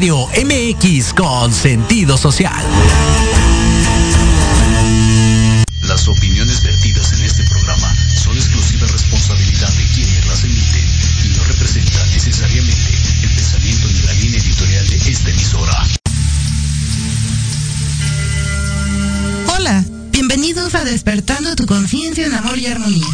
Radio MX con sentido social. Las opiniones vertidas en este programa son exclusiva responsabilidad de quienes las emiten y no representan necesariamente el pensamiento ni la línea editorial de esta emisora. Hola, bienvenidos a Despertando tu conciencia en amor y armonía.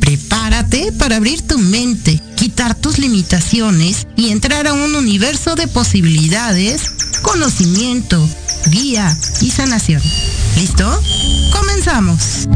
Prepárate para abrir tu mente, quitar tus limitaciones y entrar a un universo de posibilidades, conocimiento, guía y sanación. ¿Listo? Comenzamos.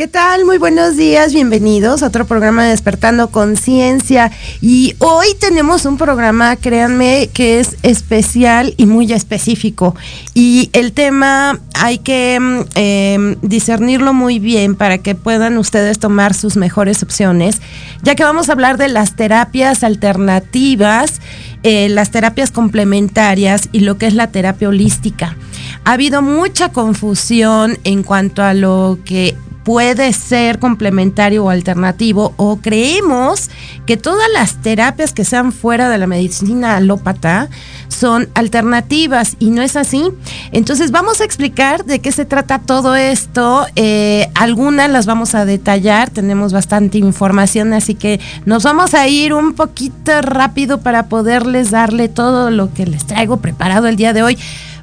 ¿Qué tal? Muy buenos días, bienvenidos a otro programa de Despertando Conciencia. Y hoy tenemos un programa, créanme, que es especial y muy específico. Y el tema hay que mm, em, discernirlo muy bien para que puedan ustedes tomar sus mejores opciones, ya que vamos a hablar de las terapias alternativas, eh, las terapias complementarias y lo que es la terapia holística. Ha habido mucha confusión en cuanto a lo que puede ser complementario o alternativo o creemos que todas las terapias que sean fuera de la medicina alópata son alternativas y no es así. Entonces vamos a explicar de qué se trata todo esto. Eh, algunas las vamos a detallar, tenemos bastante información, así que nos vamos a ir un poquito rápido para poderles darle todo lo que les traigo preparado el día de hoy.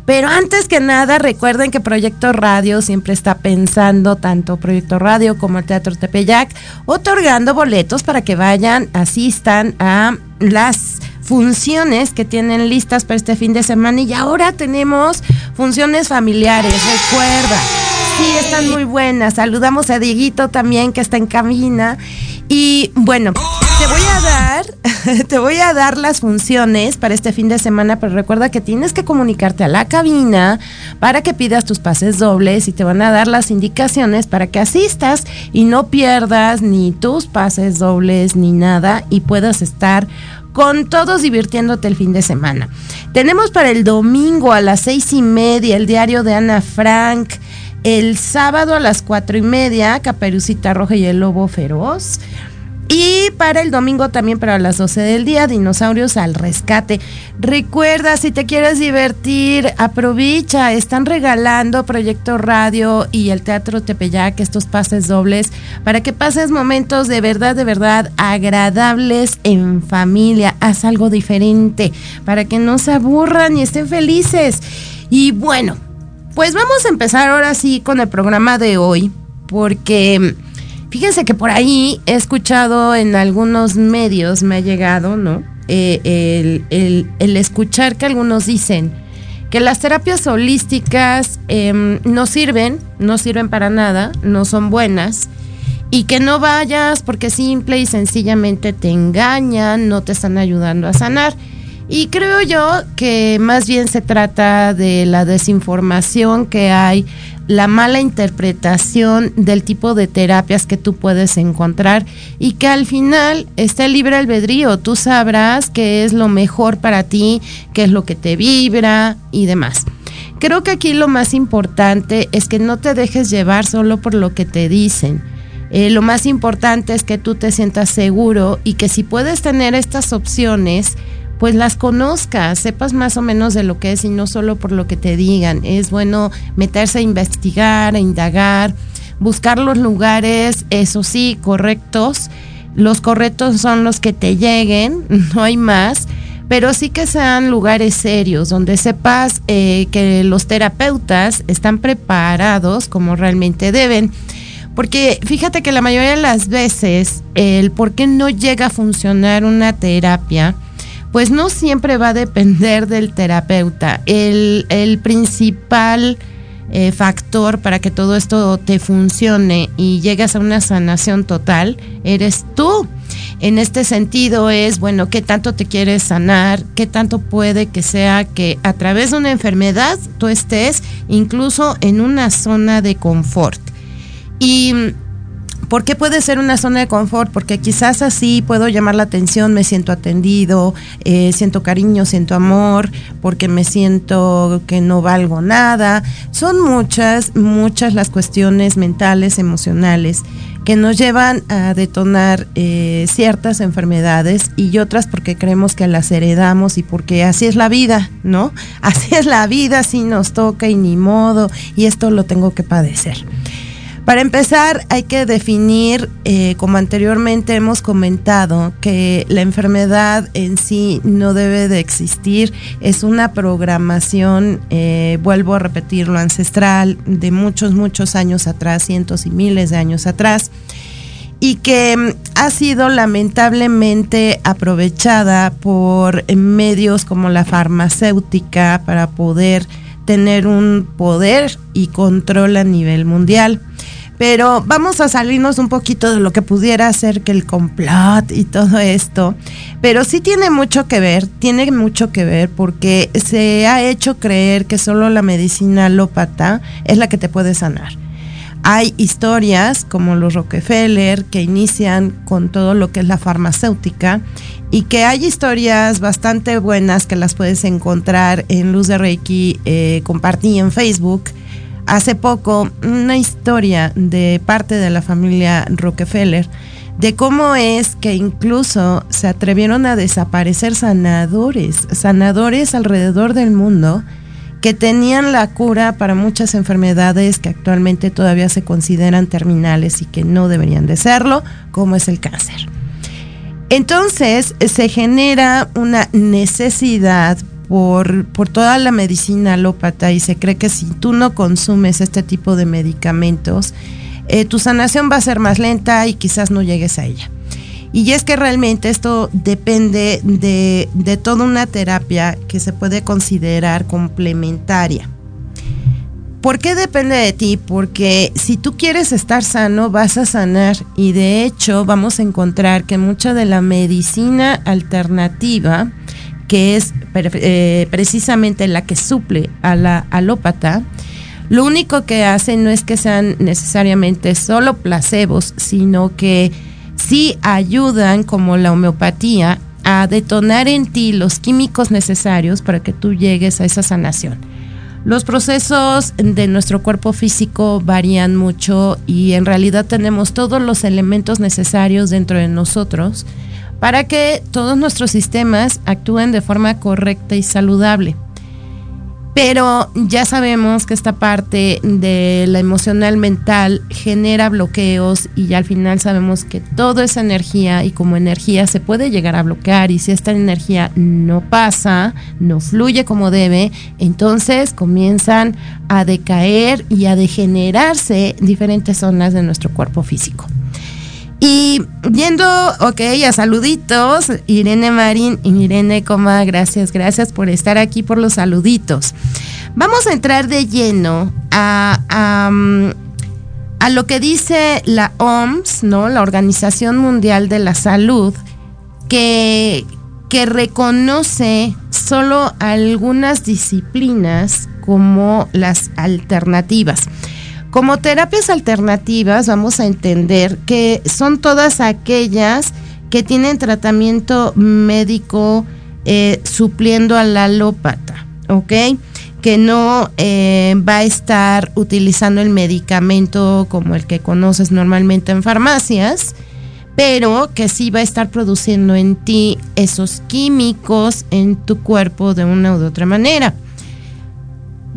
Pero antes que nada, recuerden que Proyecto Radio siempre está pensando, tanto Proyecto Radio como el Teatro Tepeyac, otorgando boletos para que vayan, asistan a las funciones que tienen listas para este fin de semana y ahora tenemos funciones familiares, recuerda. Sí, están muy buenas. Saludamos a Dieguito también que está en cabina. Y bueno, te voy a dar, te voy a dar las funciones para este fin de semana, pero recuerda que tienes que comunicarte a la cabina para que pidas tus pases dobles y te van a dar las indicaciones para que asistas y no pierdas ni tus pases dobles ni nada y puedas estar con todos divirtiéndote el fin de semana. Tenemos para el domingo a las seis y media el diario de Ana Frank. El sábado a las cuatro y media, Caperucita Roja y el Lobo Feroz. Y para el domingo también para las 12 del día, Dinosaurios al Rescate. Recuerda, si te quieres divertir, aprovecha, están regalando Proyecto Radio y el Teatro Tepeyac estos pases dobles para que pases momentos de verdad, de verdad agradables en familia. Haz algo diferente para que no se aburran y estén felices. Y bueno, pues vamos a empezar ahora sí con el programa de hoy, porque Fíjense que por ahí he escuchado en algunos medios, me ha llegado, ¿no? Eh, el, escuchar que algunos dicen que las terapias holísticas em, no sirven, no sirven para nada, no son buenas y que no vayas porque simple y sencillamente te engañan, no te están ayudando a sanar. Y creo yo que más bien se trata de la desinformación que hay la mala interpretación del tipo de terapias que tú puedes encontrar y que al final esté libre albedrío. Tú sabrás qué es lo mejor para ti, qué es lo que te vibra y demás. Creo que aquí lo más importante es que no te dejes llevar solo por lo que te dicen. Eh, lo más importante es que tú te sientas seguro y que si puedes tener estas opciones, pues las conozcas, sepas más o menos de lo que es y no solo por lo que te digan. Es bueno meterse a investigar, a indagar, buscar los lugares, eso sí, correctos. Los correctos son los que te lleguen, no hay más, pero sí que sean lugares serios, donde sepas eh, que los terapeutas están preparados como realmente deben. Porque fíjate que la mayoría de las veces el por qué no llega a funcionar una terapia, pues no siempre va a depender del terapeuta. El, principal eh, factor para que todo esto te funcione y llegues a una sanación total eres tú. En este sentido es, bueno, qué tanto te quieres sanar, qué tanto puede que sea que a través de una enfermedad tú estés incluso en una zona de confort. Y ¿Por qué puede ser una zona de confort? Porque quizás así puedo llamar la atención, me siento atendido, eh, siento cariño, siento amor, porque me siento que no valgo nada. Son muchas, muchas las cuestiones mentales, emocionales que nos llevan a detonar eh, ciertas enfermedades y otras porque creemos que las heredamos y porque así es la vida, ¿no? Así es la vida, así nos toca y ni modo, y esto lo tengo que padecer. Para empezar, hay que definir, eh, como anteriormente hemos comentado, que la enfermedad en sí no debe de existir. Es una programación, eh, vuelvo a repetirlo, ancestral de muchos, muchos años atrás, cientos y miles de años atrás y que mm, ha sido lamentablemente aprovechada por medios como la farmacéutica para poder tener un poder y control a nivel mundial. Pero vamos a salirnos un poquito de lo que pudiera ser que el complot y todo esto. Pero sí tiene mucho que ver, tiene mucho que ver porque se ha hecho creer que solo la medicina alópata es la que te puede sanar. Hay historias como los Rockefeller que inician con todo lo que es la farmacéutica y que hay historias bastante buenas que las puedes encontrar en Luz de Reiki, eh, compartí en Facebook hace poco una historia de parte de la familia Rockefeller de cómo es que incluso se atrevieron a desaparecer sanadores, sanadores alrededor del mundo que tenían la cura para muchas enfermedades que actualmente todavía se consideran terminales y que no deberían de serlo, como es el cáncer. Entonces se genera una necesidad por, por toda la medicina alópata y se cree que si tú no consumes este tipo de medicamentos, eh, tu sanación va a ser más lenta y quizás no llegues a ella. Y es que realmente esto depende de, de toda una terapia que se puede considerar complementaria. ¿Por qué depende de ti? Porque si tú quieres estar sano, vas a sanar. Y de hecho, vamos a encontrar que mucha de la medicina alternativa que es eh, precisamente la que suple a la alópata, lo único que hace no es que sean necesariamente solo placebos, sino que sí ayudan, como la homeopatía, a detonar en ti los químicos necesarios para que tú llegues a esa sanación. Los procesos de nuestro cuerpo físico varían mucho y en realidad tenemos todos los elementos necesarios dentro de nosotros para que todos nuestros sistemas actúen de forma correcta y saludable. Pero ya sabemos que esta parte de la emocional mental genera bloqueos y ya al final sabemos que toda esa energía y como energía se puede llegar a bloquear y si esta energía no pasa, no fluye como debe, entonces comienzan a decaer y a degenerarse diferentes zonas de nuestro cuerpo físico. Y viendo, ok, a saluditos, Irene Marín y Irene Coma, gracias, gracias por estar aquí por los saluditos. Vamos a entrar de lleno a, a, a lo que dice la OMS, ¿no? La Organización Mundial de la Salud, que, que reconoce solo algunas disciplinas como las alternativas. Como terapias alternativas vamos a entender que son todas aquellas que tienen tratamiento médico eh, supliendo al alópata, ¿ok? Que no eh, va a estar utilizando el medicamento como el que conoces normalmente en farmacias, pero que sí va a estar produciendo en ti esos químicos en tu cuerpo de una u otra manera.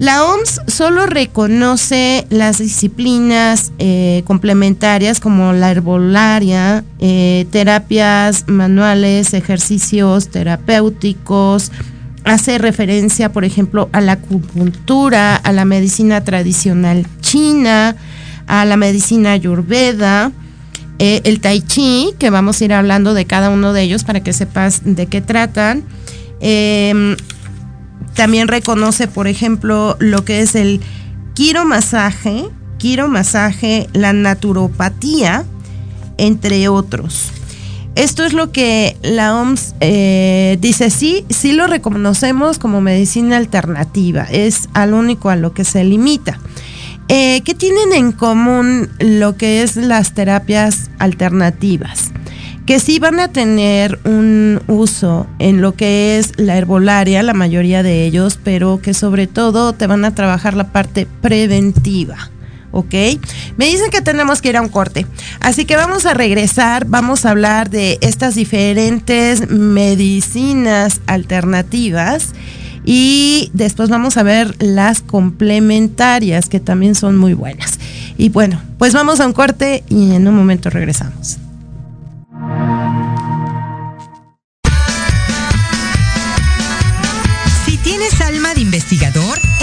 La OMS solo reconoce las disciplinas eh, complementarias como la herbolaria, eh, terapias manuales, ejercicios terapéuticos, hace referencia, por ejemplo, a la acupuntura, a la medicina tradicional china, a la medicina ayurveda, eh, el tai chi, que vamos a ir hablando de cada uno de ellos para que sepas de qué tratan. Em, también reconoce, por ejemplo, lo que es el quiromasaje, quiromasaje, la naturopatía, entre otros. Esto es lo que la OMS eh, dice, sí, sí lo reconocemos como medicina alternativa, es al único a lo que se limita. Eh, ¿Qué tienen en común lo que es las terapias alternativas? Que sí van a tener un uso en lo que es la herbolaria, la mayoría de ellos, pero que sobre todo te van a trabajar la parte preventiva. ¿ok? Me dicen que tenemos que ir a un corte. Así que vamos a regresar, vamos a hablar de estas diferentes medicinas alternativas y después vamos a ver las complementarias que también son muy buenas. Y bueno, pues vamos a un corte y en un momento regresamos.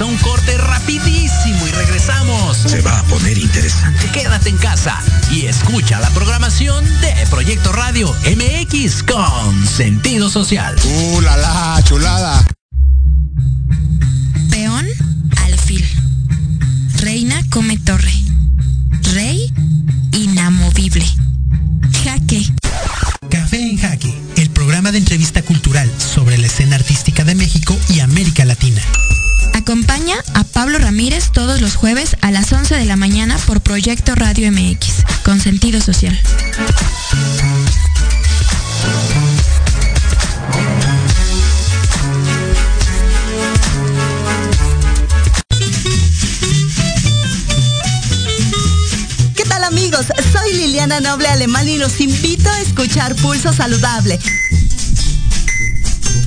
A un corte rapidísimo y regresamos. Se va a poner interesante. Quédate en casa y escucha la programación de Proyecto Radio MX con sentido social. ¡Uh, la, la chulada! Peón, alfil. Reina come torre. Rey, inamovible. Jaque. Café en Jaque, el programa de entrevista cultural sobre la escena artística de México y América Latina. Acompaña a Pablo Ramírez todos los jueves a las 11 de la mañana por Proyecto Radio MX, con sentido social. ¿Qué tal amigos? Soy Liliana Noble Alemán y los invito a escuchar Pulso Saludable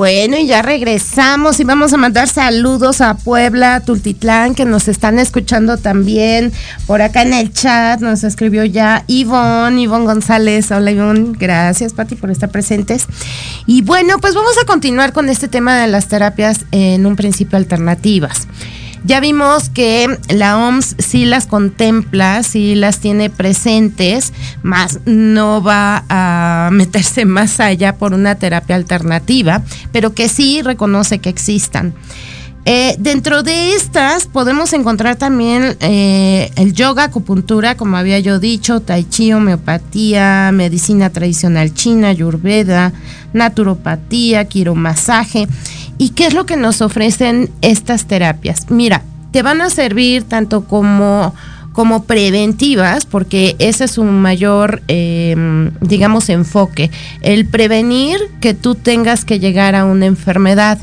Bueno, y ya regresamos y vamos a mandar saludos a Puebla, Tultitlán, que nos están escuchando también. Por acá en el chat nos escribió ya Ivonne, Ivonne González. Hola Ivonne, gracias Pati por estar presentes. Y bueno, pues vamos a continuar con este tema de las terapias en un principio alternativas. Ya vimos que la OMS sí las contempla, sí las tiene presentes, más no va a meterse más allá por una terapia alternativa, pero que sí reconoce que existan. Eh, dentro de estas podemos encontrar también eh, el yoga, acupuntura, como había yo dicho, tai chi, homeopatía, medicina tradicional china, ayurveda, naturopatía, quiromasaje. ¿Y qué es lo que nos ofrecen estas terapias? Mira, te van a servir tanto como como preventivas, porque ese es un mayor, eh, digamos, enfoque, el prevenir que tú tengas que llegar a una enfermedad.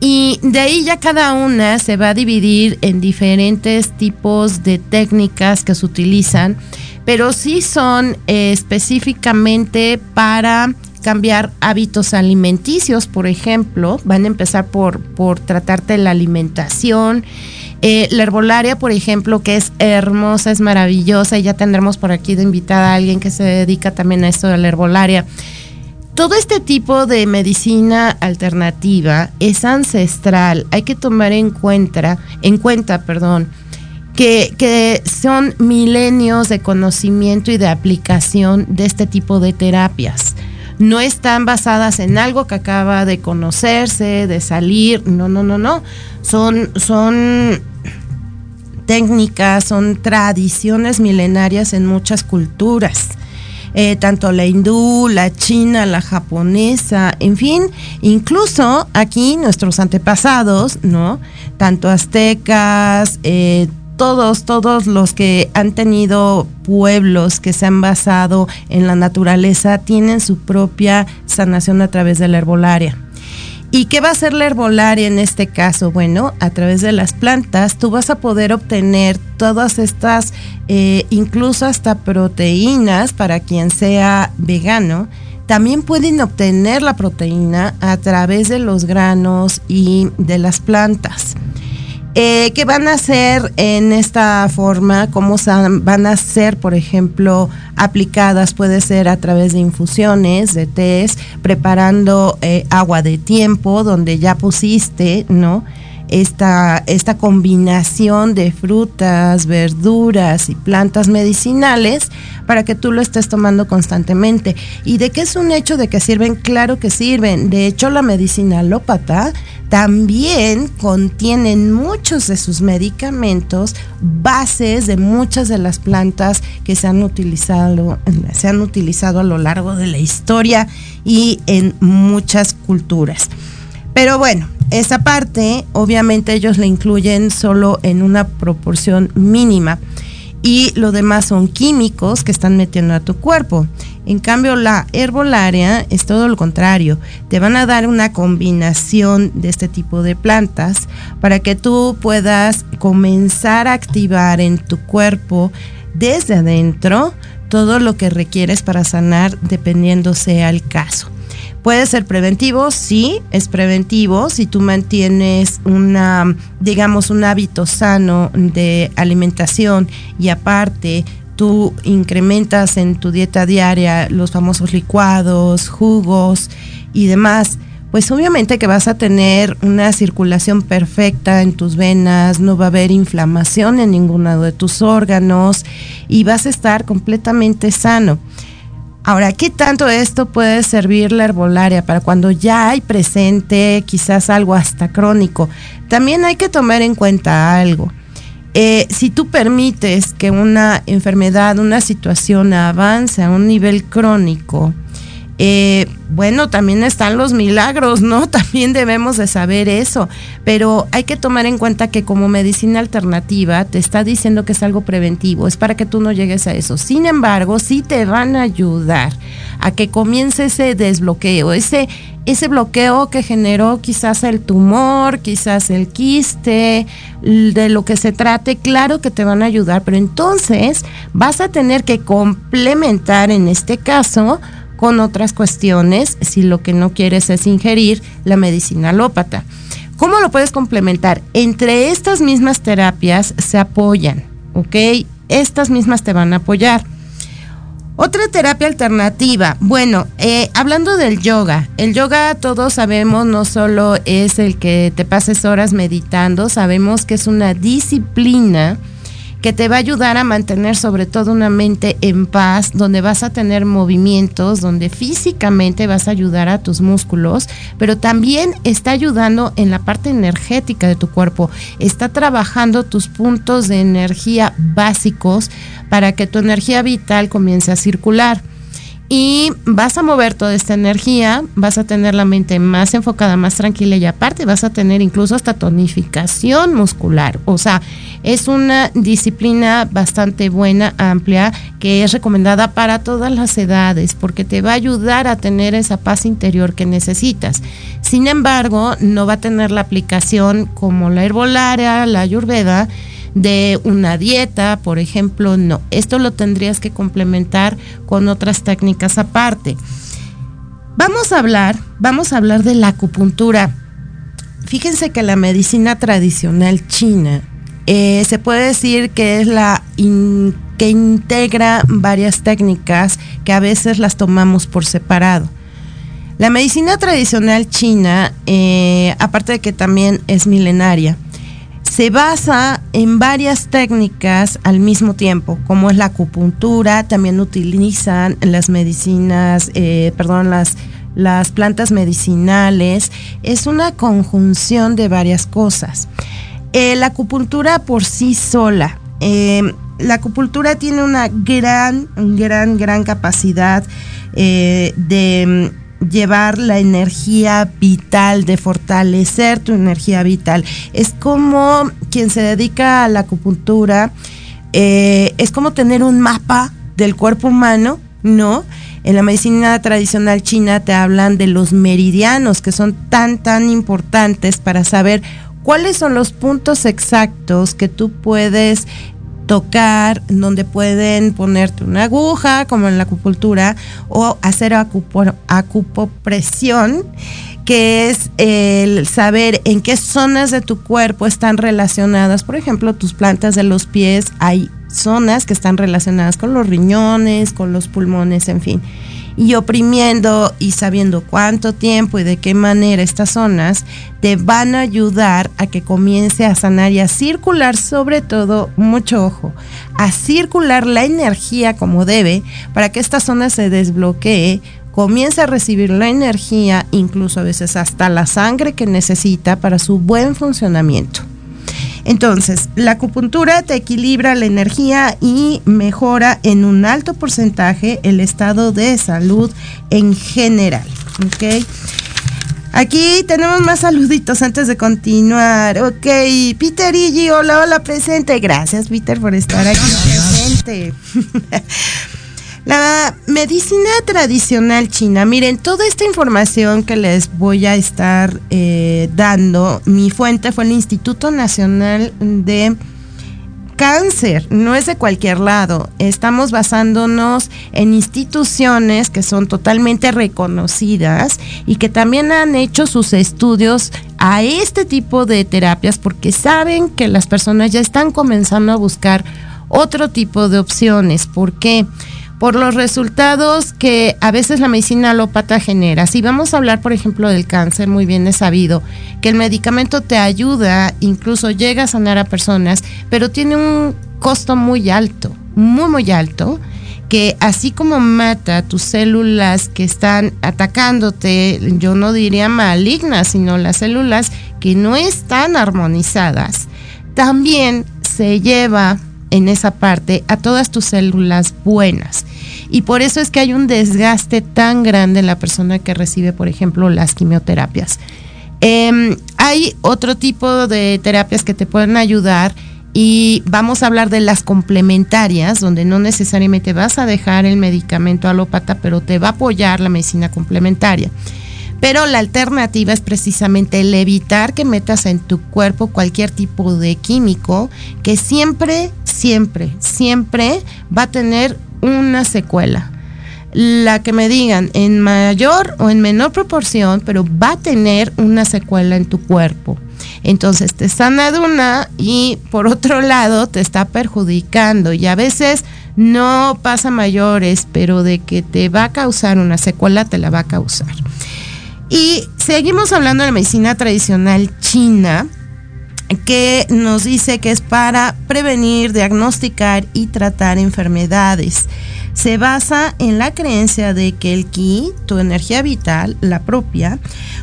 Y de ahí ya cada una se va a dividir en diferentes tipos de técnicas que se utilizan, pero sí son eh, específicamente para cambiar hábitos alimenticios, por ejemplo, van a empezar por, por tratarte la alimentación. Eh, la herbolaria, por ejemplo, que es hermosa, es maravillosa, y ya tendremos por aquí de invitada a alguien que se dedica también a esto de la herbolaria. Todo este tipo de medicina alternativa es ancestral. Hay que tomar en cuenta, en cuenta, perdón, que, que son milenios de conocimiento y de aplicación de este tipo de terapias no están basadas en algo que acaba de conocerse, de salir, no, no, no, no. Son, son técnicas, son tradiciones milenarias en muchas culturas. Eh, tanto la hindú, la china, la japonesa, en fin, incluso aquí nuestros antepasados, ¿no? Tanto aztecas, eh, todos, todos los que han tenido pueblos que se han basado en la naturaleza tienen su propia sanación a través de la herbolaria. ¿Y qué va a ser la herbolaria en este caso? Bueno, a través de las plantas tú vas a poder obtener todas estas, eh, incluso hasta proteínas para quien sea vegano. También pueden obtener la proteína a través de los granos y de las plantas. Eh, ¿Qué van a hacer en esta forma? ¿Cómo van a ser, por ejemplo, aplicadas? Puede ser a través de infusiones, de test, preparando eh, agua de tiempo, donde ya pusiste, ¿no? Esta, esta combinación de frutas, verduras y plantas medicinales para que tú lo estés tomando constantemente. ¿Y de qué es un hecho de que sirven? Claro que sirven. De hecho, la medicina alópata también contiene muchos de sus medicamentos bases de muchas de las plantas que se han utilizado, se han utilizado a lo largo de la historia y en muchas culturas. Pero bueno, esa parte obviamente ellos la incluyen solo en una proporción mínima y lo demás son químicos que están metiendo a tu cuerpo. En cambio, la herbolaria es todo lo contrario. Te van a dar una combinación de este tipo de plantas para que tú puedas comenzar a activar en tu cuerpo desde adentro todo lo que requieres para sanar dependiendo sea el caso. Puede ser preventivo, sí, es preventivo si tú mantienes una, digamos, un hábito sano de alimentación y aparte tú incrementas en tu dieta diaria los famosos licuados, jugos y demás, pues obviamente que vas a tener una circulación perfecta en tus venas, no va a haber inflamación en ninguno de tus órganos y vas a estar completamente sano. Ahora, ¿qué tanto esto puede servir la herbolaria para cuando ya hay presente quizás algo hasta crónico? También hay que tomar en cuenta algo. Eh, si tú permites que una enfermedad, una situación avance a un nivel crónico, eh, bueno, también están los milagros, ¿no? También debemos de saber eso, pero hay que tomar en cuenta que como medicina alternativa te está diciendo que es algo preventivo, es para que tú no llegues a eso. Sin embargo, sí te van a ayudar a que comience ese desbloqueo, ese, ese bloqueo que generó quizás el tumor, quizás el quiste, de lo que se trate, claro que te van a ayudar, pero entonces vas a tener que complementar en este caso con otras cuestiones si lo que no quieres es ingerir la medicina alópata. ¿Cómo lo puedes complementar? Entre estas mismas terapias se apoyan, ¿ok? Estas mismas te van a apoyar. Otra terapia alternativa, bueno, eh, hablando del yoga, el yoga todos sabemos no solo es el que te pases horas meditando, sabemos que es una disciplina que te va a ayudar a mantener sobre todo una mente en paz, donde vas a tener movimientos, donde físicamente vas a ayudar a tus músculos, pero también está ayudando en la parte energética de tu cuerpo. Está trabajando tus puntos de energía básicos para que tu energía vital comience a circular y vas a mover toda esta energía, vas a tener la mente más enfocada, más tranquila y aparte vas a tener incluso hasta tonificación muscular. O sea, es una disciplina bastante buena, amplia, que es recomendada para todas las edades porque te va a ayudar a tener esa paz interior que necesitas. Sin embargo, no va a tener la aplicación como la herbolaria, la ayurveda, de una dieta, por ejemplo, no. Esto lo tendrías que complementar con otras técnicas aparte. Vamos a hablar, vamos a hablar de la acupuntura. Fíjense que la medicina tradicional china eh, se puede decir que es la que integra varias técnicas que a veces las tomamos por separado. La medicina tradicional china, eh, aparte de que también es milenaria, se basa en varias técnicas al mismo tiempo, como es la acupuntura, también utilizan las medicinas, eh, perdón, las, las plantas medicinales, es una conjunción de varias cosas. Eh, la acupuntura por sí sola, eh, la acupuntura tiene una gran, gran, gran capacidad de llevar la energía vital, de fortalecer tu energía vital. Es como quien se dedica a la acupuntura, eh, es como tener un mapa del cuerpo humano, ¿no? En la medicina tradicional china te hablan de los meridianos, que son tan, tan importantes para saber cuáles son los puntos exactos que tú puedes tocar, donde pueden ponerte una aguja, como en la acupuntura, o hacer acupopresión, que es el saber en qué zonas de tu cuerpo están relacionadas. Por ejemplo, tus plantas de los pies, hay zonas que están relacionadas con los riñones, con los pulmones, en fin y oprimiendo y sabiendo cuánto tiempo y de qué manera estas zonas te van a ayudar a que comience a sanar y a circular sobre todo, mucho ojo, a circular la energía como debe para que esta zona se desbloquee comience a recibir la energía, incluso a veces hasta la sangre que necesita para su buen funcionamiento. Entonces, la acupuntura te equilibra la energía y mejora en un alto porcentaje el estado de salud en general. ¿Ok? Aquí tenemos más saluditos antes de continuar. Ok, Peter Igi, hola, hola, presente. Gracias, Peter, por estar aquí presente. La medicina tradicional china, miren, toda esta información que les voy a estar eh, dando, mi fuente fue el Instituto Nacional de Cáncer, no es de cualquier lado. Estamos basándonos en instituciones que son totalmente reconocidas y que también han hecho sus estudios a este tipo de terapias porque saben que las personas ya están comenzando a buscar otro tipo de opciones. ¿Por qué? Por los resultados que a veces la medicina alópata genera. Si vamos a hablar, por ejemplo, del cáncer, muy bien es sabido que el medicamento te ayuda, incluso llega a sanar a personas, pero tiene un costo muy alto, muy, muy alto que así como mata tus células que están atacándote, yo no diría malignas, sino las células que no están armonizadas, también se lleva en esa parte a todas tus células buenas. Y por eso es que hay un desgaste tan grande en la persona que recibe, por ejemplo, las quimioterapias. Em, hay otro tipo de terapias que te pueden ayudar y vamos a hablar de las complementarias, donde no necesariamente vas a dejar el medicamento alópata, pero te va a apoyar la medicina complementaria. Pero la alternativa es precisamente el evitar que metas en tu cuerpo cualquier tipo de químico que siempre, siempre, siempre va a tener una secuela. La que me digan en mayor o en menor proporción, pero va a tener una secuela en tu cuerpo. Entonces te sana de una y por otro lado te está perjudicando y a veces no pasa mayores, pero de que te va a causar una secuela te la va a causar. Y seguimos hablando de la medicina tradicional china, que nos dice que es para prevenir, diagnosticar y tratar enfermedades. Se basa en la creencia de que el ki, tu energía vital, la propia,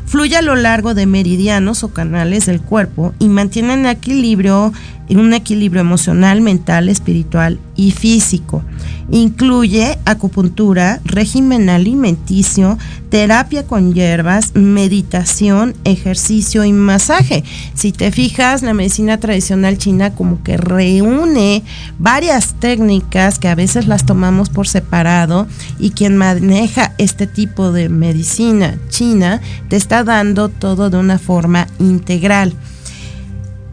fluye a lo largo de meridianos o canales del cuerpo y mantiene en equilibrio, un equilibrio emocional, mental, espiritual y físico. Incluye acupuntura, régimen alimenticio, terapia con hierbas, meditación, ejercicio y masaje. Si te fijas, la medicina tradicional china como que reúne varias técnicas que a veces las tomamos por separado y quien maneja este tipo de medicina china te está dando todo de una forma integral.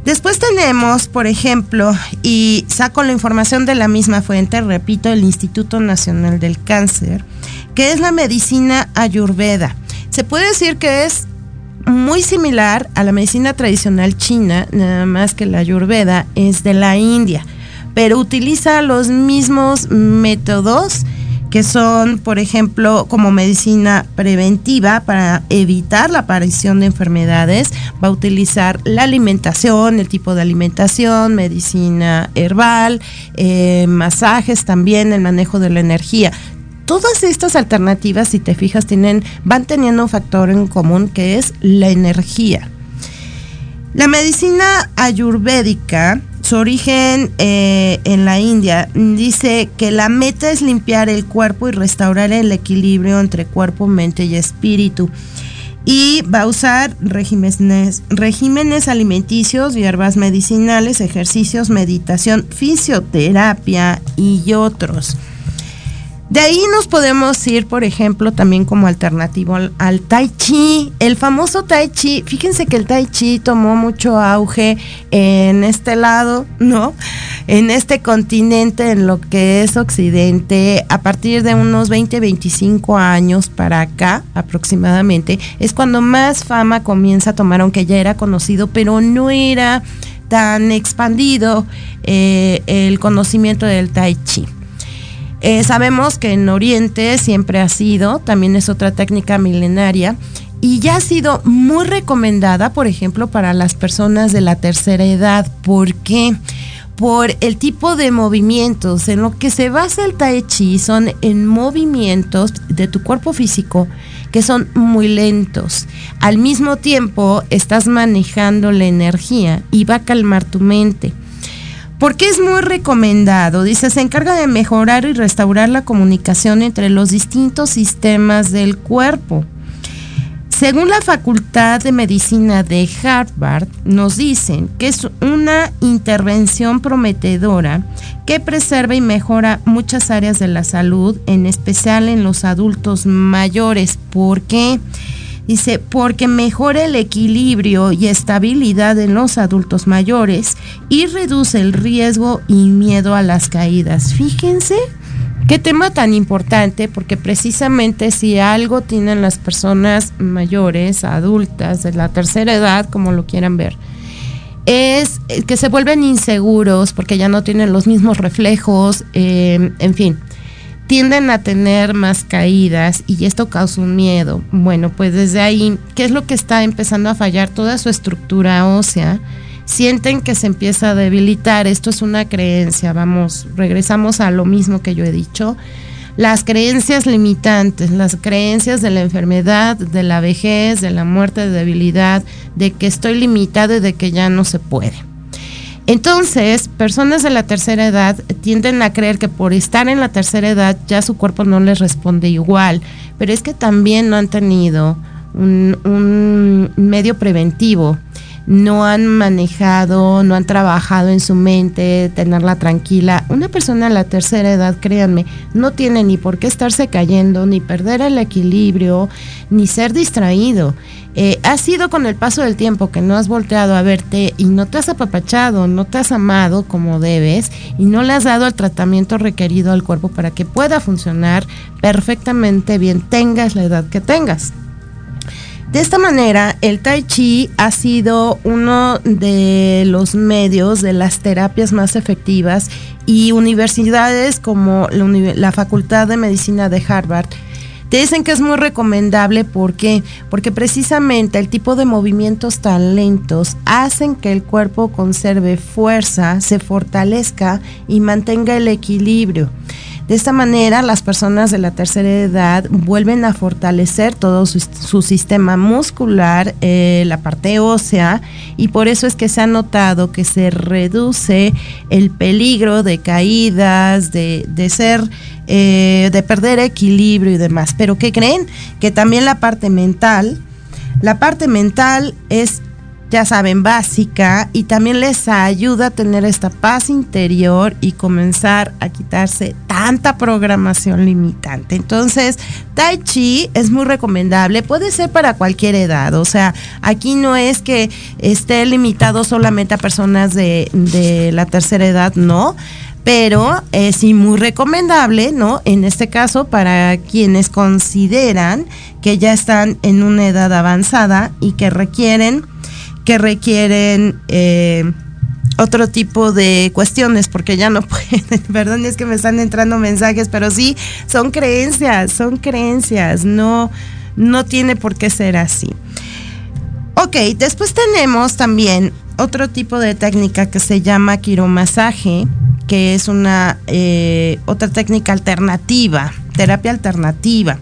Después tenemos, por ejemplo, y saco la información de la misma fuente, repito, el Instituto Nacional del Cáncer, que es la medicina ayurveda. Se puede decir que es muy similar a la medicina tradicional china, nada más que la ayurveda es de la India, pero utiliza los mismos métodos que son, por ejemplo, como medicina preventiva para evitar la aparición de enfermedades. Va a utilizar la alimentación, el tipo de alimentación, medicina herbal, eh, masajes también, el manejo de la energía. Todas estas alternativas, si te fijas, tienen, van teniendo un factor en común que es la energía. La medicina ayurvédica su origen eh, en la India, dice que la meta es limpiar el cuerpo y restaurar el equilibrio entre cuerpo, mente y espíritu. Y va a usar regímenes, regímenes alimenticios, hierbas medicinales, ejercicios, meditación, fisioterapia y otros. De ahí nos podemos ir, por ejemplo, también como alternativo al, Tai Chi. El famoso Tai Chi, fíjense que el Tai Chi tomó mucho auge en este lado, ¿no? En este continente, en lo que es Occidente, a partir de unos 20, 25 años para acá aproximadamente, es cuando más fama comienza a tomar, aunque ya era conocido, pero no era tan expandido eh, el conocimiento del Tai Chi. Eh, sabemos que en Oriente siempre ha sido, también es otra técnica milenaria, y ya ha sido muy recomendada, por ejemplo, para las personas de la tercera edad. ¿Por qué? Por el tipo de movimientos. En lo que se basa el Tai Chi son en movimientos de tu cuerpo físico que son muy lentos. Al mismo tiempo estás manejando la energía y va a calmar tu mente porque es muy recomendado. Dice, se encarga de mejorar y restaurar la comunicación entre los distintos sistemas del cuerpo. Según la Facultad de Medicina de Harvard, nos dicen que es una intervención prometedora que preserva y mejora muchas áreas de la salud, en especial en los adultos mayores. ¿Por qué? Dice, porque mejora el equilibrio y estabilidad en los adultos mayores y reduce el riesgo y miedo a las caídas. Fíjense qué tema tan importante, porque precisamente si algo tienen las personas mayores, adultas, de la tercera edad, como lo quieran ver, es que se vuelven inseguros porque ya no tienen los mismos reflejos, eh, en fin tienden a tener más caídas y esto causa un miedo. Bueno, pues desde ahí, ¿qué es lo que está empezando a fallar? Toda su estructura ósea. Sienten que se empieza a debilitar. Esto es una creencia. Vamos, regresamos a lo mismo que yo he dicho. Las creencias limitantes, las creencias de la enfermedad, de la vejez, de la muerte, de debilidad, de que estoy limitado y de que ya no se puede. Entonces, personas de la tercera edad tienden a creer que por estar en la tercera edad ya su cuerpo no les responde igual, pero es que también no han tenido un, medio preventivo no han manejado, no han trabajado en su mente, tenerla tranquila. Una persona de la tercera edad, créanme, no tiene ni por qué estarse cayendo, ni perder el equilibrio, ni ser distraído. Eh, ha sido con el paso del tiempo que no has volteado a verte y no te has apapachado, no te has amado como debes y no le has dado el tratamiento requerido al cuerpo para que pueda funcionar perfectamente bien, tengas la edad que tengas. De esta manera, el tai chi ha sido uno de los medios de las terapias más efectivas y universidades como la, Facultad de Medicina de Harvard te dicen que es muy recomendable, ¿por qué? Porque precisamente el tipo de movimientos tan lentos hacen que el cuerpo conserve fuerza, se fortalezca y mantenga el equilibrio. De esta manera, las personas de la tercera edad vuelven a fortalecer todo su, sistema muscular, eh, la parte ósea, y por eso es que se ha notado que se reduce el peligro de caídas, de, ser, eh, de perder equilibrio y demás. Pero ¿qué creen? Que también la parte mental, la parte mental es ya saben, básica y también les ayuda a tener esta paz interior y comenzar a quitarse tanta programación limitante. Entonces, Tai Chi es muy recomendable, puede ser para cualquier edad, o sea, aquí no es que esté limitado solamente a personas de, de la tercera edad, no pero es sí muy recomendable, ¿no? En este caso, para quienes consideran que ya están en una edad avanzada y que requieren que requieren eh, otro tipo de cuestiones, porque ya no pueden, perdón, es que me están entrando mensajes, pero sí, son creencias, son creencias, no, no tiene por qué ser así. Ok, después tenemos también otro tipo de técnica que se llama quiromasaje, que es una eh, otra técnica alternativa, terapia alternativa.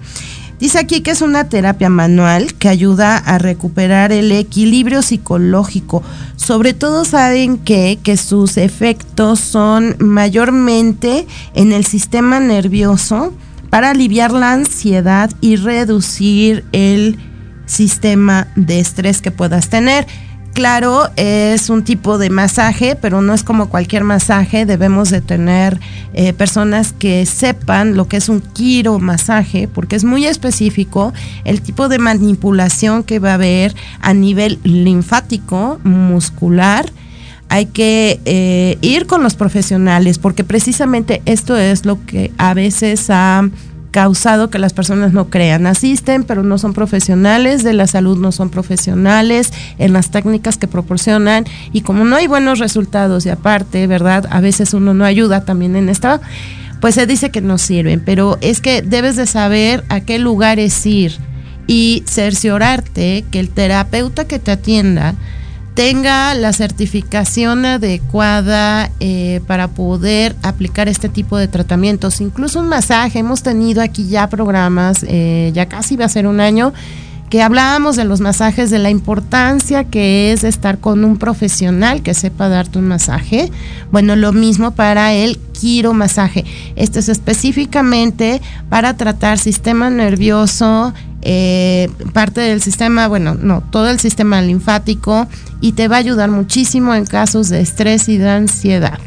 Dice aquí que es una terapia manual que ayuda a recuperar el equilibrio psicológico. Sobre todo saben que, que sus efectos son mayormente en el sistema nervioso para aliviar la ansiedad y reducir el sistema de estrés que puedas tener. Claro, es un tipo de masaje, pero no es como cualquier masaje. Debemos de tener eh, personas que sepan lo que es un masaje, porque es muy específico el tipo de manipulación que va a haber a nivel linfático, muscular. Hay que eh, ir con los profesionales, porque precisamente esto es lo que a veces ha causado que las personas no crean. Asisten, pero no son profesionales de la salud, no son profesionales en las técnicas que proporcionan y como no hay buenos resultados y aparte, ¿verdad? A veces uno no ayuda también en esta, pues se dice que no sirven, pero es que debes de saber a qué lugares ir y cerciorarte que el terapeuta que te atienda tenga la certificación adecuada eh, para poder aplicar este tipo de tratamientos. Incluso un masaje, hemos tenido aquí ya programas, eh, ya casi va a ser un año, que hablábamos de los masajes, de la importancia que es estar con un profesional que sepa darte un masaje. Bueno, lo mismo para el quiromasaje. Esto es específicamente para tratar sistema nervioso, eh, parte del sistema, bueno, no, todo el sistema linfático y te va a ayudar muchísimo en casos de estrés y de ansiedad.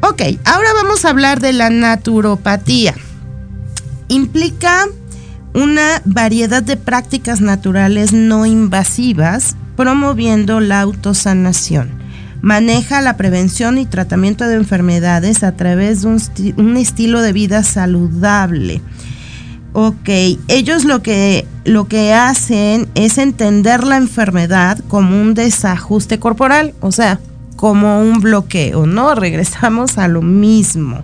Ok, ahora vamos a hablar de la naturopatía. Implica una variedad de prácticas naturales no invasivas promoviendo la autosanación. Maneja la prevención y tratamiento de enfermedades a través de un, estilo de vida saludable Ok, ellos lo que, lo que hacen es entender la enfermedad como un desajuste corporal, o sea, como un bloqueo, ¿no? Regresamos a lo mismo.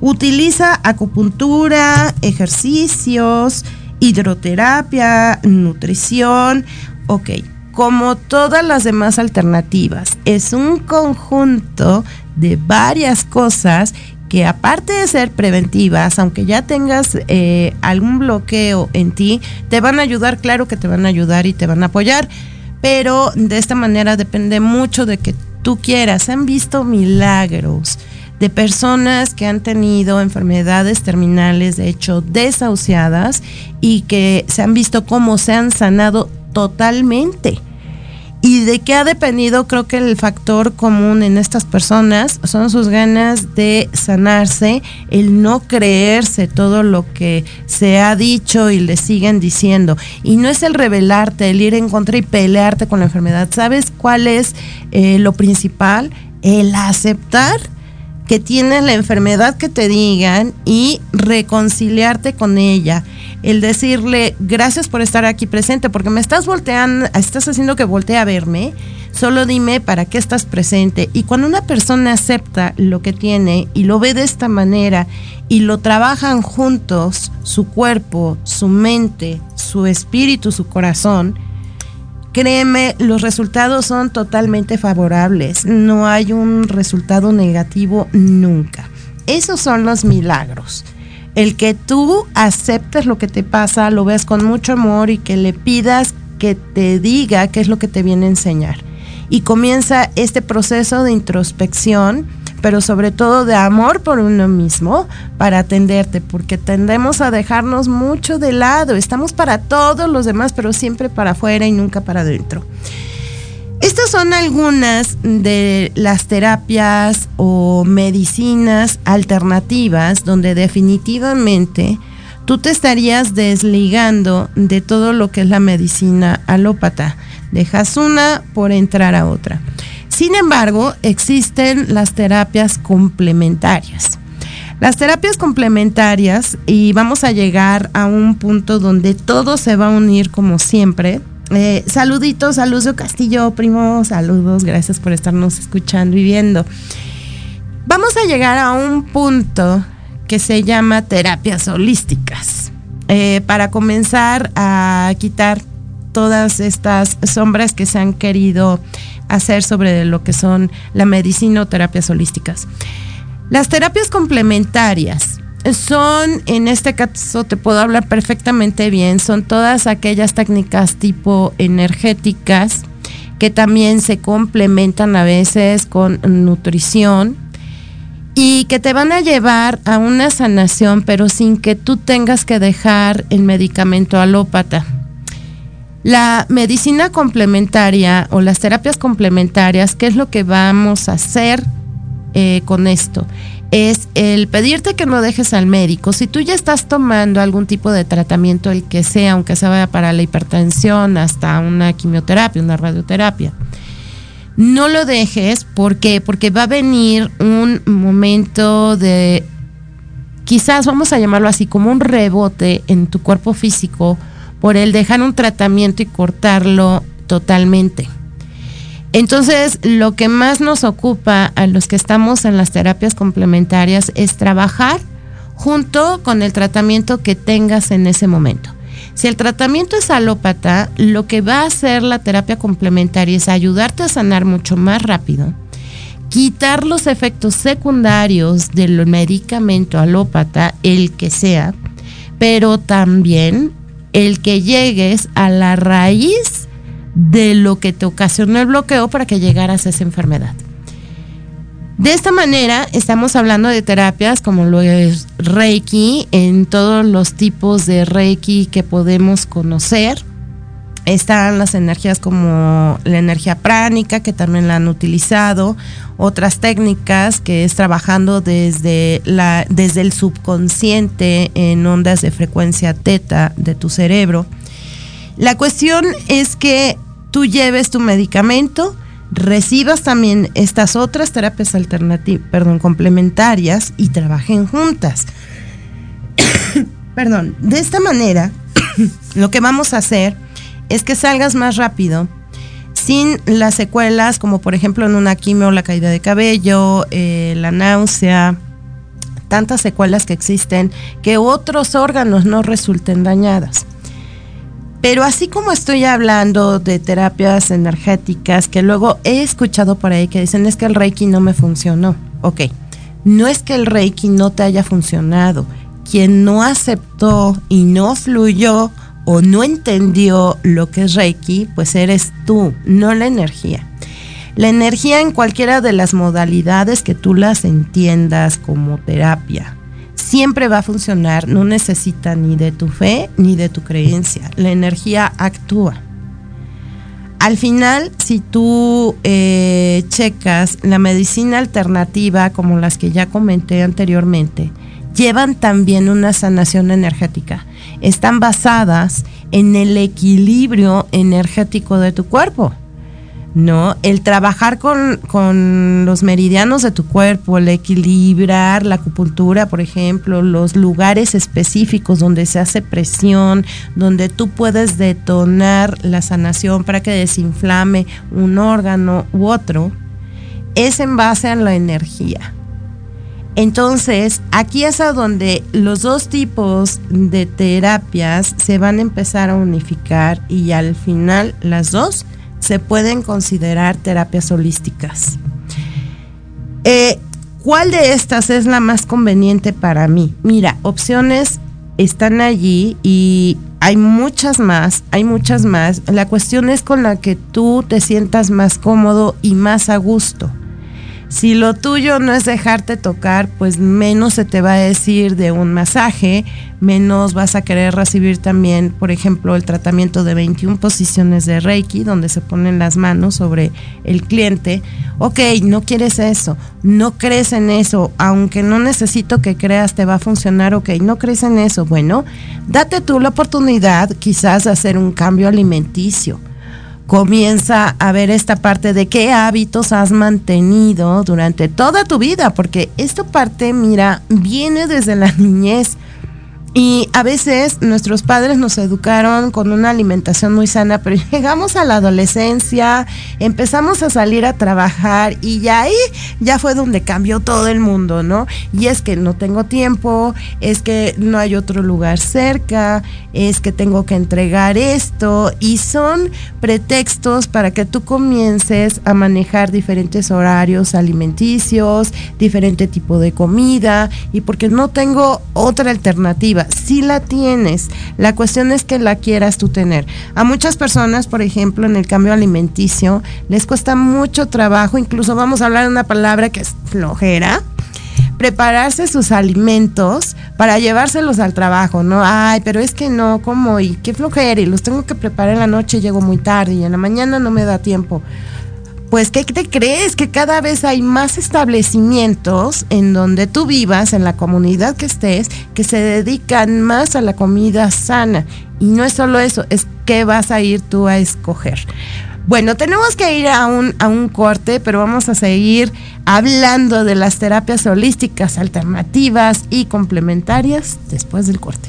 Utiliza acupuntura, ejercicios, hidroterapia, nutrición, ok, como todas las demás alternativas. Es un conjunto de varias cosas que aparte de ser preventivas, aunque ya tengas eh, algún bloqueo en ti, te van a ayudar, claro que te van a ayudar y te van a apoyar, pero de esta manera depende mucho de que tú quieras. Han visto milagros de personas que han tenido enfermedades terminales, de hecho desahuciadas, y que se han visto cómo se han sanado totalmente. ¿Y de qué ha dependido? Creo que el factor común en estas personas son sus ganas de sanarse, el no creerse todo lo que se ha dicho y le siguen diciendo. Y no es el rebelarte, el ir en contra y pelearte con la enfermedad. ¿Sabes cuál es eh, lo principal? El aceptar que tienes la enfermedad que te digan y reconciliarte con ella. El decirle gracias por estar aquí presente, porque me estás volteando, estás haciendo que voltee a verme. Solo dime para qué estás presente. Y cuando una persona acepta lo que tiene y lo ve de esta manera y lo trabajan juntos, su cuerpo, su mente, su espíritu, su corazón, Créeme, los resultados son totalmente favorables. No hay un resultado negativo nunca. Esos son los milagros. El que tú aceptes lo que te pasa, lo veas con mucho amor y que le pidas que te diga qué es lo que te viene a enseñar. Y comienza este proceso de introspección pero sobre todo de amor por uno mismo para atenderte, porque tendemos a dejarnos mucho de lado. Estamos para todos los demás, pero siempre para afuera y nunca para adentro. Estas son algunas de las terapias o medicinas alternativas donde definitivamente tú te estarías desligando de todo lo que es la medicina alópata. Dejas una por entrar a otra. Sin embargo, existen las terapias complementarias. Las terapias complementarias, y vamos a llegar a un punto donde todo se va a unir como siempre, Eh, saluditos Lucio Castillo, primo, saludos, gracias por estarnos escuchando y viendo. Vamos a llegar a un punto que se llama terapias holísticas. Eh, para comenzar a quitar todas estas sombras que se han querido hacer sobre lo que son la medicina o terapias holísticas. Las terapias complementarias son, en este caso te puedo hablar perfectamente bien, son todas aquellas técnicas tipo energéticas que también se complementan a veces con nutrición y que te van a llevar a una sanación, pero sin que tú tengas que dejar el medicamento alópata. La medicina complementaria o las terapias complementarias, ¿qué es lo que vamos a hacer eh, con esto? Es el pedirte que no dejes al médico. Si tú ya estás tomando algún tipo de tratamiento, el que sea, aunque sea para la hipertensión, hasta una quimioterapia, una radioterapia, no lo dejes. ¿Por qué? Porque va a venir un momento de, quizás vamos a llamarlo así, como un rebote en tu cuerpo físico por el dejar un tratamiento y cortarlo totalmente. Entonces, lo que más nos ocupa a los que estamos en las terapias complementarias es trabajar junto con el tratamiento que tengas en ese momento. Si el tratamiento es alópata, lo que va a hacer la terapia complementaria es ayudarte a sanar mucho más rápido, quitar los efectos secundarios del medicamento alópata, el que sea, pero también el que llegues a la raíz de lo que te ocasionó el bloqueo para que llegaras a esa enfermedad. De esta manera estamos hablando de terapias como lo es Reiki, en todos los tipos de Reiki que podemos conocer. Están las energías como la energía pránica, que también la han utilizado, otras técnicas que es trabajando desde, la, desde el subconsciente en ondas de frecuencia teta de tu cerebro. La cuestión es que tú lleves tu medicamento, recibas también estas otras terapias alternativas, perdón, complementarias y trabajen juntas. perdón, de esta manera lo que vamos a hacer es que salgas más rápido sin las secuelas como por ejemplo en una quimio la caída de cabello, eh, la náusea, tantas secuelas que existen que otros órganos no resulten dañadas. Pero así como estoy hablando de terapias energéticas, que luego he escuchado por ahí que dicen es que el Reiki no me funcionó. Ok, no es que el Reiki no te haya funcionado. Quien no aceptó y no fluyó o no entendió lo que es Reiki, pues eres tú, no la energía. La energía en cualquiera de las modalidades que tú las entiendas como terapia, siempre va a funcionar, no necesita ni de tu fe ni de tu creencia. La energía actúa. Al final, si tú eh, checas la medicina alternativa, como las que ya comenté anteriormente, llevan también una sanación energética. Están basadas en el equilibrio energético de tu cuerpo. ¿no? El trabajar con, los meridianos de tu cuerpo, el equilibrar la acupuntura, por ejemplo, los lugares específicos donde se hace presión, donde tú puedes detonar la sanación para que desinflame un órgano u otro, es en base a la energía. Entonces, aquí es a donde los dos tipos de terapias se van a empezar a unificar y al final las dos se pueden considerar terapias holísticas. Eh, ¿Cuál de estas es la más conveniente para mí? Mira, opciones están allí y hay muchas más, hay muchas más. La cuestión es con la que tú te sientas más cómodo y más a gusto. Si lo tuyo no es dejarte tocar, pues menos se te va a decir de un masaje, menos vas a querer recibir también, por ejemplo, el tratamiento de 21 posiciones de Reiki, donde se ponen las manos sobre el cliente. Ok, no quieres eso, no crees en eso, aunque no necesito que creas, te va a funcionar, ok, no crees en eso. Bueno, date tú la oportunidad quizás de hacer un cambio alimenticio comienza a ver esta parte de qué hábitos has mantenido durante toda tu vida, porque esta parte, mira, viene desde la niñez. Y a veces nuestros padres nos educaron con una alimentación muy sana, pero llegamos a la adolescencia, empezamos a salir a trabajar y ya ahí ya fue donde cambió todo el mundo, ¿no? Y es que no tengo tiempo, es que no hay otro lugar cerca, es que tengo que entregar esto y son pretextos para que tú comiences a manejar diferentes horarios alimenticios, diferente tipo de comida y porque no tengo otra alternativa si la tienes. La cuestión es que la quieras tú tener. A muchas personas, por ejemplo, en el cambio alimenticio, les cuesta mucho trabajo, incluso vamos a hablar de una palabra que es flojera, prepararse sus alimentos para llevárselos al trabajo, ¿no? Ay, pero es que no, ¿cómo? Y qué flojera, y los tengo que preparar en la noche, llego muy tarde y en la mañana no me da tiempo. Pues, ¿qué te crees? Que cada vez hay más establecimientos en donde tú vivas, en la comunidad que estés, que se dedican más a la comida sana. Y no es solo eso, es que vas a ir tú a escoger. Bueno, tenemos que ir a un, a un corte, pero vamos a seguir hablando de las terapias holísticas alternativas y complementarias después del corte.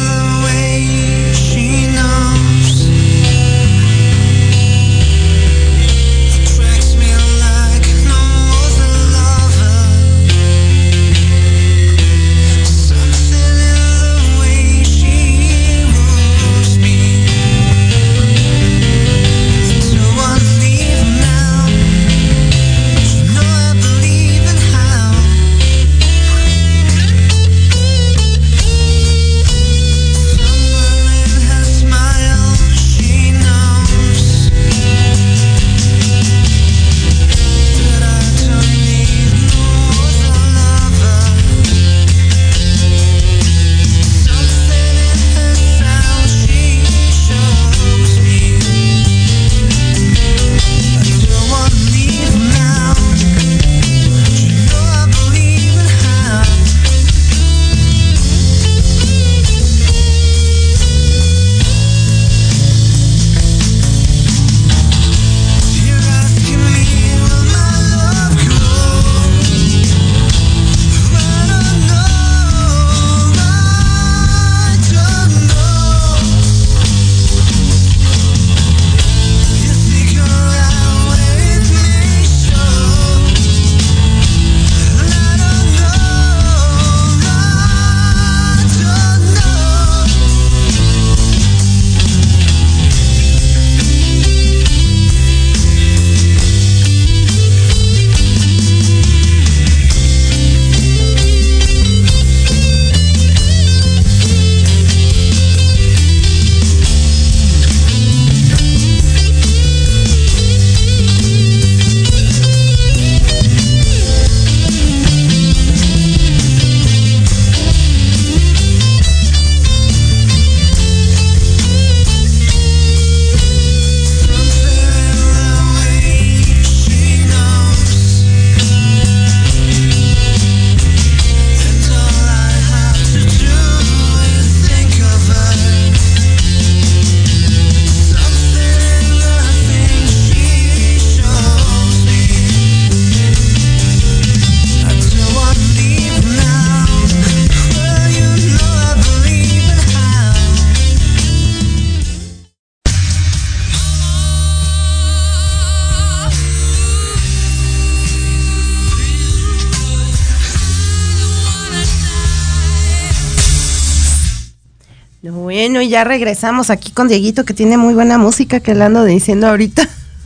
Regresamos aquí con Dieguito que tiene muy buena música que le ando diciendo ahorita.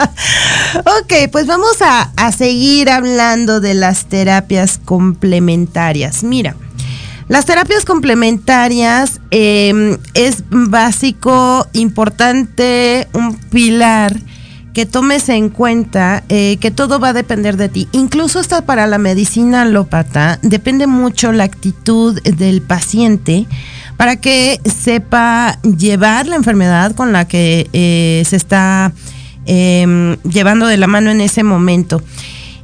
ok, pues vamos a, seguir hablando de las terapias complementarias. Mira, las terapias complementarias eh, es básico, importante, un pilar que tomes en cuenta eh, que todo va a depender de ti. Incluso hasta para la medicina alópata depende mucho la actitud del paciente para que sepa llevar la enfermedad con la que eh, se está em, llevando de la mano en ese momento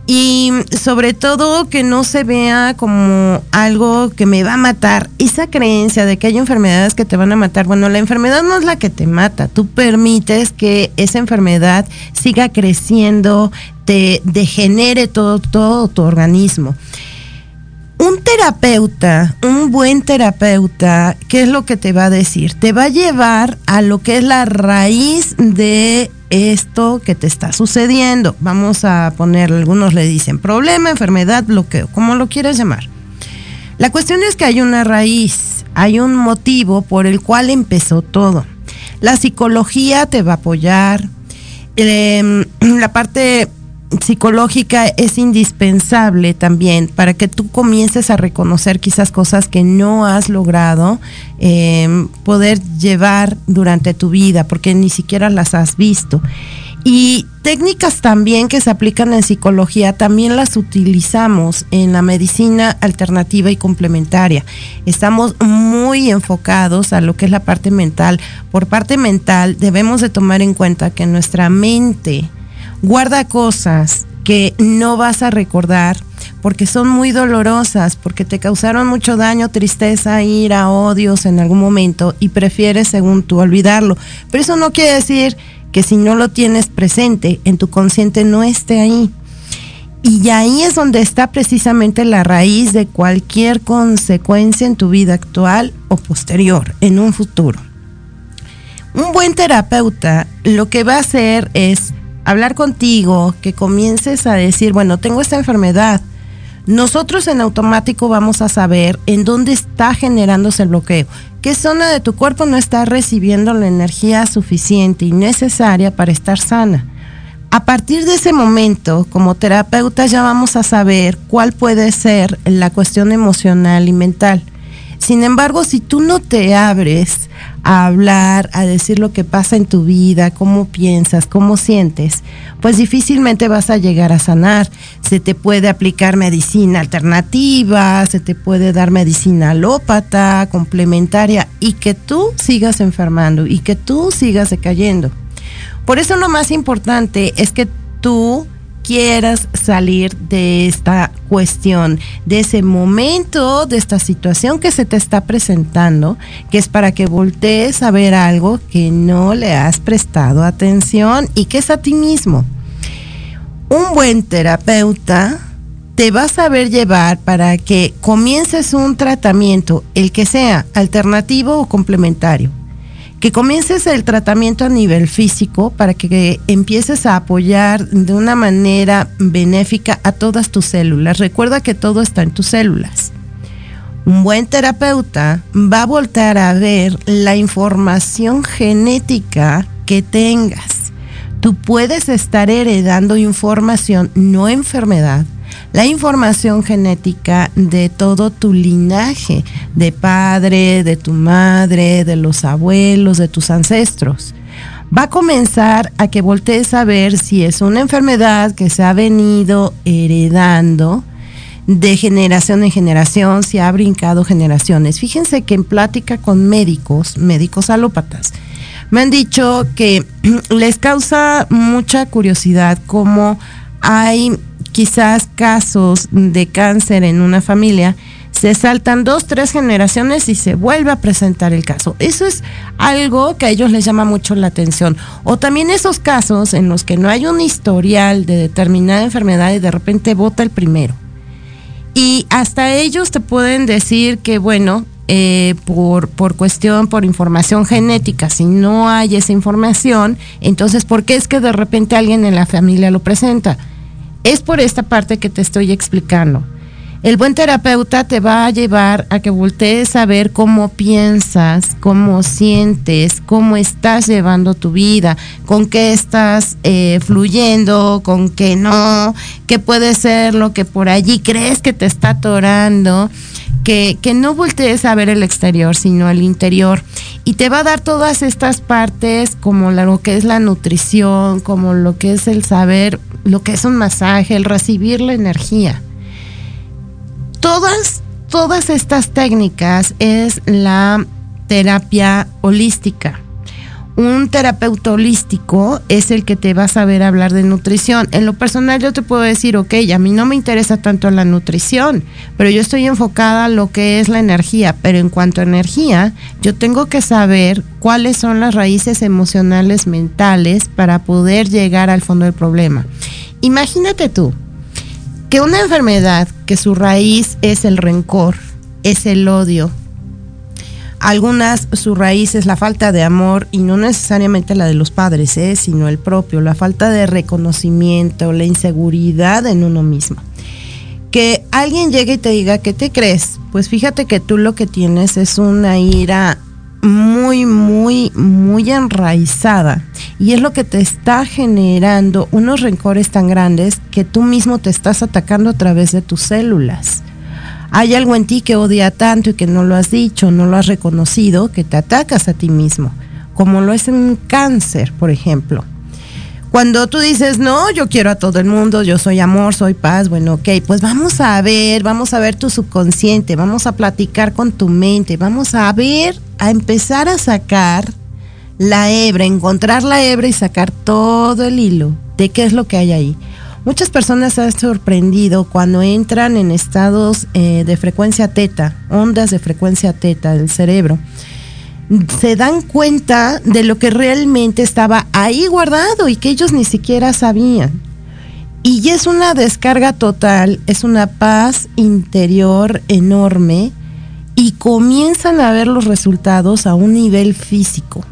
y sobre todo que no se vea como algo que me va a matar. Esa creencia de que hay enfermedades que te van a matar, bueno, la enfermedad no es la que te mata, tú permites que esa enfermedad siga creciendo, te degenere todo, todo tu organismo. Un terapeuta, un buen terapeuta, ¿qué es lo que te va a decir? Te va a llevar a lo que es la raíz de esto que te está sucediendo. Vamos a poner, algunos le dicen problema, enfermedad, bloqueo, como lo quieras llamar. La cuestión es que hay una raíz, hay un motivo por el cual empezó todo. La psicología te va a apoyar, em, la parte psicológica es indispensable también para que tú comiences a reconocer quizás cosas que no has logrado em, poder llevar durante tu vida porque ni siquiera las has visto. Y técnicas también que se aplican en psicología también las utilizamos en la medicina alternativa y complementaria. Estamos muy enfocados a lo que es la parte mental. Por parte mental debemos de tomar en cuenta que nuestra mente, guarda cosas que no vas a recordar porque son muy dolorosas, porque te causaron mucho daño, tristeza, ira, odios en algún momento y prefieres, según tú, olvidarlo. Pero eso no quiere decir que si no lo tienes presente en tu consciente no esté ahí. Y ahí es donde está precisamente la raíz de cualquier consecuencia en tu vida actual o posterior, en un futuro. Un buen terapeuta lo que va a hacer es hablar contigo, que comiences a decir, bueno, tengo esta enfermedad, nosotros en automático vamos a saber en dónde está generándose el bloqueo, qué zona de tu cuerpo no está recibiendo la energía suficiente y necesaria para estar sana. A partir de ese momento, como terapeuta ya vamos a saber cuál puede ser la cuestión emocional y mental. Sin embargo, si tú no te abres a hablar, a decir lo que pasa en tu vida, cómo piensas, cómo sientes, pues difícilmente vas a llegar a sanar. Se te puede aplicar medicina alternativa, se te puede dar medicina alópata, complementaria, y que tú sigas enfermando y que tú sigas decayendo. Por eso lo más importante es que tú quieras salir de esta cuestión, de ese momento, de esta situación que se te está presentando, que es para que voltees a ver algo que no le has prestado atención y que es a ti mismo. Un buen terapeuta te va a saber llevar para que comiences un tratamiento, el que sea alternativo o complementario que comiences el tratamiento a nivel físico para que empieces a apoyar de una manera benéfica a todas tus células. Recuerda que todo está en tus células. Un buen terapeuta va a voltar a ver la información genética que tengas. Tú puedes estar heredando información, no enfermedad, la información genética de todo tu linaje, de padre, de tu madre, de los abuelos, de tus ancestros. Va a comenzar a que voltees a ver si es una enfermedad que se ha venido heredando de generación en generación, si ha brincado generaciones. Fíjense que en plática con médicos, médicos alópatas, me han dicho que les causa mucha curiosidad cómo hay quizás casos de cáncer en una familia, se saltan dos, tres generaciones y se vuelve a presentar el caso. Eso es algo que a ellos les llama mucho la atención. O también esos casos en los que no hay un historial de determinada enfermedad y de repente vota el primero. Y hasta ellos te pueden decir que, bueno, eh, por, por cuestión, por información genética, si no hay esa información, entonces, ¿por qué es que de repente alguien en la familia lo presenta? Es por esta parte que te estoy explicando. El buen terapeuta te va a llevar a que voltees a ver cómo piensas, cómo sientes, cómo estás llevando tu vida, con qué estás eh, fluyendo, con qué no, qué puede ser lo que por allí crees que te está atorando, que, que no voltees a ver el exterior, sino el interior. Y te va a dar todas estas partes como lo que es la nutrición, como lo que es el saber lo que es un masaje, el recibir la energía. Todas, todas estas técnicas es la terapia holística. Un terapeuta holístico es el que te va a saber hablar de nutrición. En lo personal yo te puedo decir, ok, a mí no me interesa tanto la nutrición, pero yo estoy enfocada a lo que es la energía. Pero en cuanto a energía, yo tengo que saber cuáles son las raíces emocionales mentales para poder llegar al fondo del problema. Imagínate tú que una enfermedad que su raíz es el rencor, es el odio, algunas su raíz es la falta de amor y no necesariamente la de los padres, ¿eh? sino el propio, la falta de reconocimiento, la inseguridad en uno mismo. Que alguien llegue y te diga, ¿qué te crees? Pues fíjate que tú lo que tienes es una ira muy, muy, muy enraizada. Y es lo que te está generando unos rencores tan grandes que tú mismo te estás atacando a través de tus células hay algo en ti que odia tanto y que no lo has dicho, no lo has reconocido, que te atacas a ti mismo, como lo es un cáncer, por ejemplo. Cuando tú dices, no, yo quiero a todo el mundo, yo soy amor, soy paz, bueno, ok, pues vamos a ver, vamos a ver tu subconsciente, vamos a platicar con tu mente, vamos a ver, a empezar a sacar la hebra, encontrar la hebra y sacar todo el hilo de qué es lo que hay ahí. Muchas personas se han sorprendido cuando entran en estados eh, de frecuencia teta, ondas de frecuencia teta del cerebro. Se dan cuenta de lo que realmente estaba ahí guardado y que ellos ni siquiera sabían. Y es una descarga total, es una paz interior enorme y comienzan a ver los resultados a un nivel físico.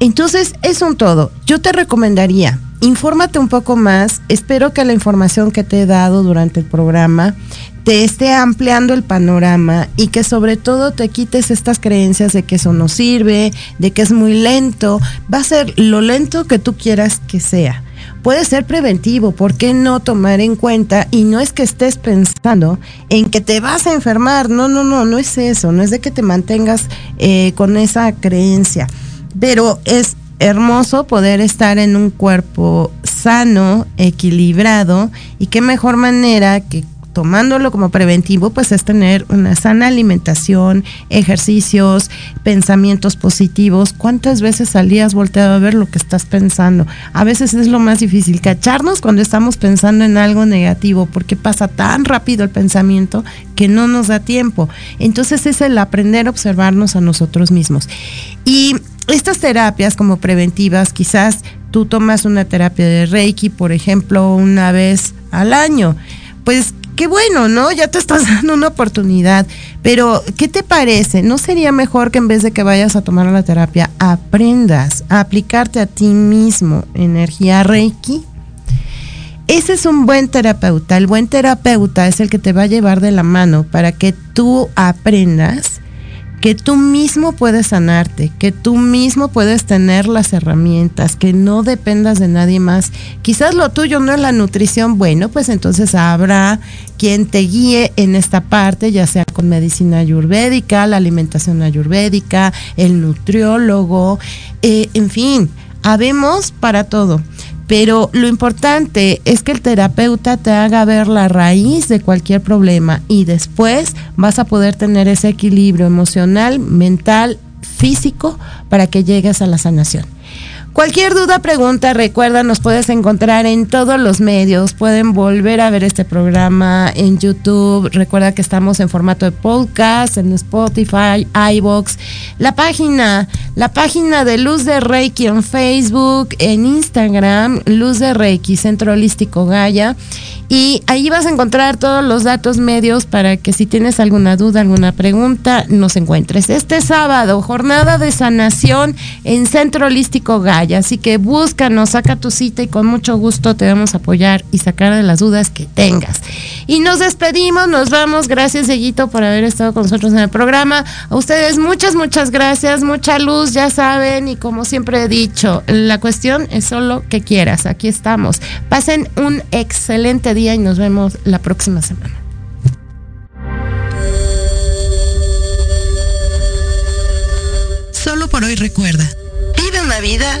Entonces es un todo. Yo te recomendaría, infórmate un poco más. Espero que la información que te he dado durante el programa te esté ampliando el panorama y que sobre todo te quites estas creencias de que eso no sirve, de que es muy lento. Va a ser lo lento que tú quieras que sea. Puede ser preventivo, ¿por qué no tomar en cuenta? Y no es que estés pensando en que te vas a enfermar, no, no, no, no es eso, no es de que te mantengas eh, con esa creencia, pero es hermoso poder estar en un cuerpo sano, equilibrado y qué mejor manera que tomándolo como preventivo, pues es tener una sana alimentación, ejercicios, pensamientos positivos. ¿Cuántas veces al día has volteado a ver lo que estás pensando? A veces es lo más difícil, cacharnos cuando estamos pensando en algo negativo, porque pasa tan rápido el pensamiento que no nos da tiempo. Entonces es el aprender a observarnos a nosotros mismos. Y estas terapias como preventivas, quizás tú tomas una terapia de Reiki, por ejemplo, una vez al año. Pues qué bueno, ¿no? Ya te estás dando una oportunidad. Pero, ¿qué te parece? ¿No sería mejor que en vez de que vayas a tomar la terapia, aprendas a aplicarte a ti mismo energía Reiki? Ese es un buen terapeuta. El buen terapeuta es el que te va a llevar de la mano para que tú aprendas que tú mismo puedes sanarte, que tú mismo puedes tener las herramientas, que no dependas de nadie más. Quizás lo tuyo no es la nutrición, bueno, pues entonces habrá quien te guíe en esta parte, ya sea con medicina ayurvédica, la alimentación ayurvédica, el nutriólogo, eh, en fin, habemos para todo. Pero lo importante es que el terapeuta te haga ver la raíz de cualquier problema y después vas a poder tener ese equilibrio emocional, mental, físico para que llegues a la sanación. Cualquier duda, pregunta, recuerda, nos puedes encontrar en todos los medios. Pueden volver a ver este programa en YouTube. Recuerda que estamos en formato de podcast, en Spotify, iBox. La página, la página de Luz de Reiki en Facebook, en Instagram, Luz de Reiki, Centro Holístico Gaya. Y ahí vas a encontrar todos los datos medios para que si tienes alguna duda, alguna pregunta, nos encuentres. Este sábado, jornada de sanación en Centro Holístico Así que búscanos, saca tu cita y con mucho gusto te vamos a apoyar y sacar de las dudas que tengas. Y nos despedimos, nos vamos. Gracias, Eguito, por haber estado con nosotros en el programa. A ustedes muchas, muchas gracias, mucha luz, ya saben. Y como siempre he dicho, la cuestión es solo que quieras. Aquí estamos. Pasen un excelente día y nos vemos la próxima semana. Solo por hoy recuerda. Vive una vida